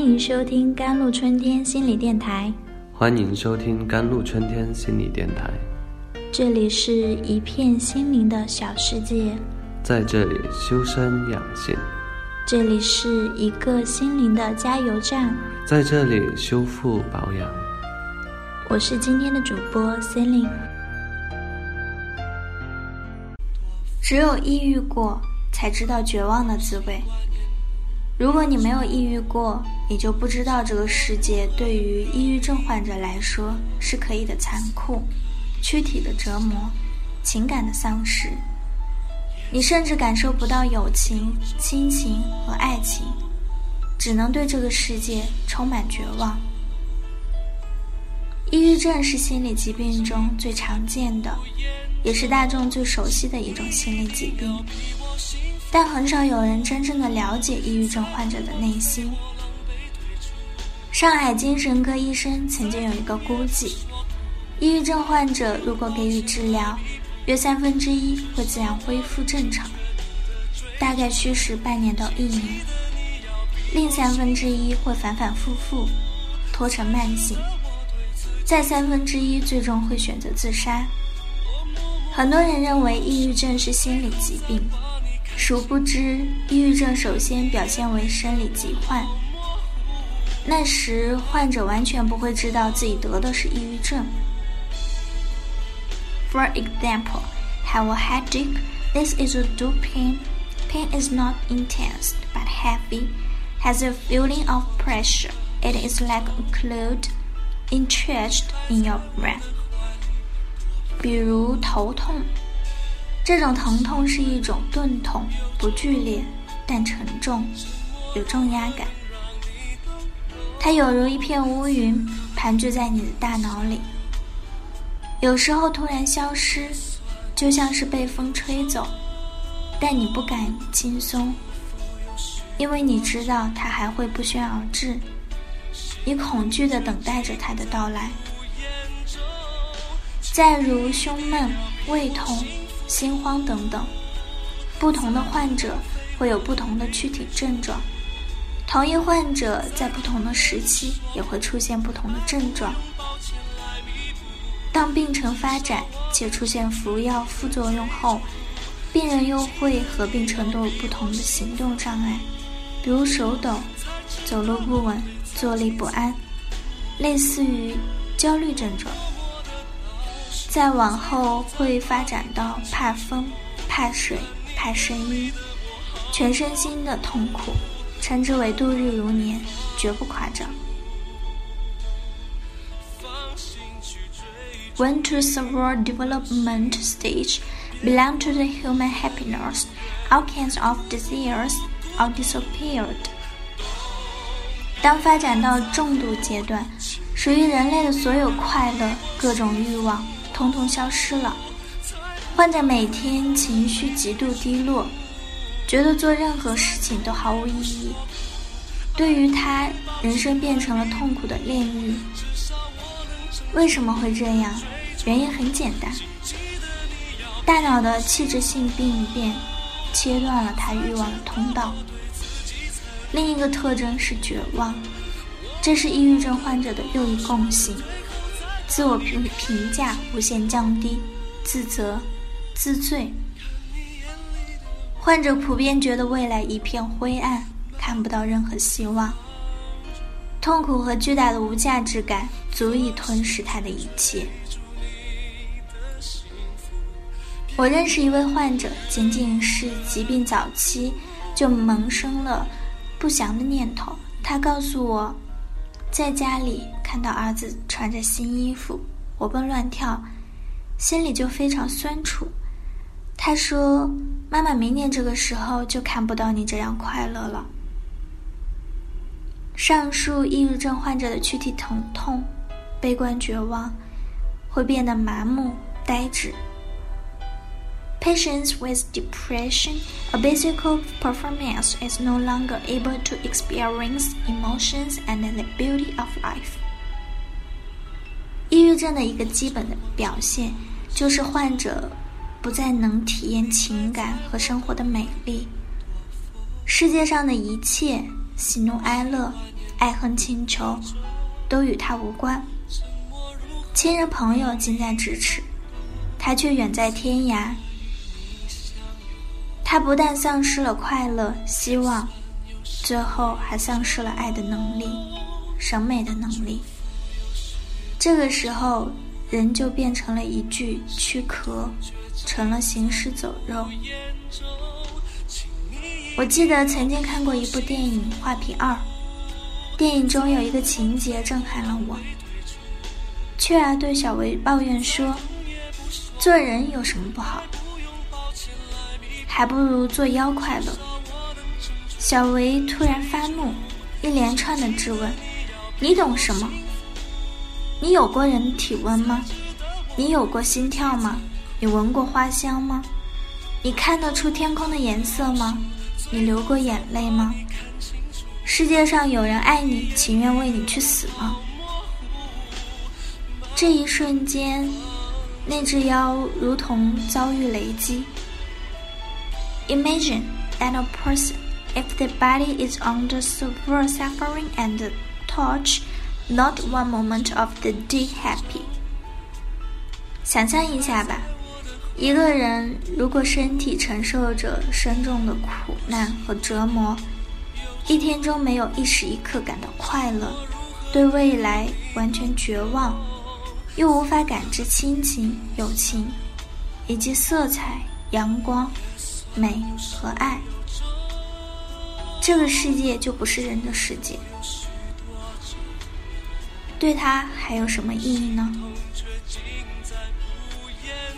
欢迎收听甘露春天心理电台。欢迎收听甘露春天心理电台。这里是一片心灵的小世界，在这里修身养性，这里是一个心灵的加油站，在这里修复保养。我是今天的主播 Celine。只有抑郁过，才知道绝望的滋味。如果你没有抑郁过，你就不知道这个世界对于抑郁症患者来说是可以的残酷、躯体的折磨、情感的丧失。你甚至感受不到友情、亲情和爱情，只能对这个世界充满绝望。抑郁症是心理疾病中最常见的，也是大众最熟悉的一种心理疾病。但很少有人真正的了解抑郁症患者的内心。上海精神科医生曾经有一个估计：抑郁症患者如果给予治疗，约三分之一会自然恢复正常，大概需时半年到一年；另三分之一会反反复复，拖成慢性；再三分之一最终会选择自杀。很多人认为抑郁症是心理疾病。殊不知，抑郁症首先表现为生理疾患。那时，患者完全不会知道自己得的是抑郁症。For example, have a headache. This is a dull pain. Pain is not intense but heavy. Has a feeling of pressure. It is like a cloud entrenched in your brain. 比如头痛。 这种疼痛是一种钝痛，不剧烈，但沉重，有重压感。它有如一片乌云盘踞在你的大脑里，有时候突然消失，就像是被风吹走，但你不敢轻松，因为你知道它还会不宣而至，你恐惧地等待着它的到来。再如胸闷、胃痛。心慌等等，不同的患者会有不同的躯体症状，同一患者在不同的时期也会出现不同的症状。当病程发展且出现服药副作用后，病人又会合并程度不同的行动障碍，比如手抖、走路不稳、坐立不安，类似于焦虑症状。再往后会发展到怕风、怕水、怕声音，全身心的痛苦，称之为度日如年，绝不夸张。When to severe development stage belong to the human happiness, all kinds of desires are disappeared. 当发展到重度阶段，属于人类的所有快乐、各种欲望。通通消失了，患者每天情绪极度低落，觉得做任何事情都毫无意义。对于他，人生变成了痛苦的炼狱。为什么会这样？原因很简单，大脑的器质性病变切断了他欲望的通道。另一个特征是绝望，这是抑郁症患者的又一共性。自我评评价无限降低，自责、自罪，患者普遍觉得未来一片灰暗，看不到任何希望。痛苦和巨大的无价值感足以吞噬他的一切。我认识一位患者，仅仅是疾病早期就萌生了不祥的念头。他告诉我。在家里看到儿子穿着新衣服，活蹦乱跳，心里就非常酸楚。他说：“妈妈，明年这个时候就看不到你这样快乐了。”上述抑郁症患者的躯体疼痛、悲观绝望，会变得麻木、呆滞。Patients with depression, a basic performance is no longer able to experience emotions and the beauty of life. 抑郁症的一个基本的表现就是患者不再能体验情感和生活的美丽。世界上的一切喜怒哀乐、爱恨情仇都与他无关。亲人朋友近在咫尺，他却远在天涯。他不但丧失了快乐、希望，最后还丧失了爱的能力、审美的能力。这个时候，人就变成了一具躯壳，成了行尸走肉。我记得曾经看过一部电影《画皮二》，电影中有一个情节震撼了我。雀儿对小维抱怨说：“做人有什么不好？还不如做妖快乐。”小维突然发怒，一连串的质问：“你懂什么？你有过人体温吗？你有过心跳吗？你闻过花香吗？你看得出天空的颜色吗？你流过眼泪吗？世界上有人爱你，情愿为你去死吗？”这一瞬间，那只妖如同遭遇雷击。Imagine that a person, if the body is under severe suffering and touch, not one moment of the day happy. 想象一下吧，一个人如果身体承受着深重的苦难和折磨，一天中没有一时一刻感到快乐，对未来完全绝望。又无法感知亲情、友情，以及色彩、阳光、美和爱，这个世界就不是人的世界。对他还有什么意义呢？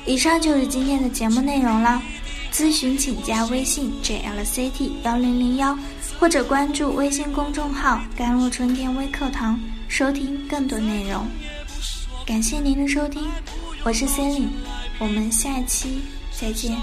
以上就是今天的节目内容了。咨询请加微信 jlct 幺零零幺，或者关注微信公众号“甘露春天微课堂”，收听更多内容。感谢您的收听，我是 Celine，我们下期再见。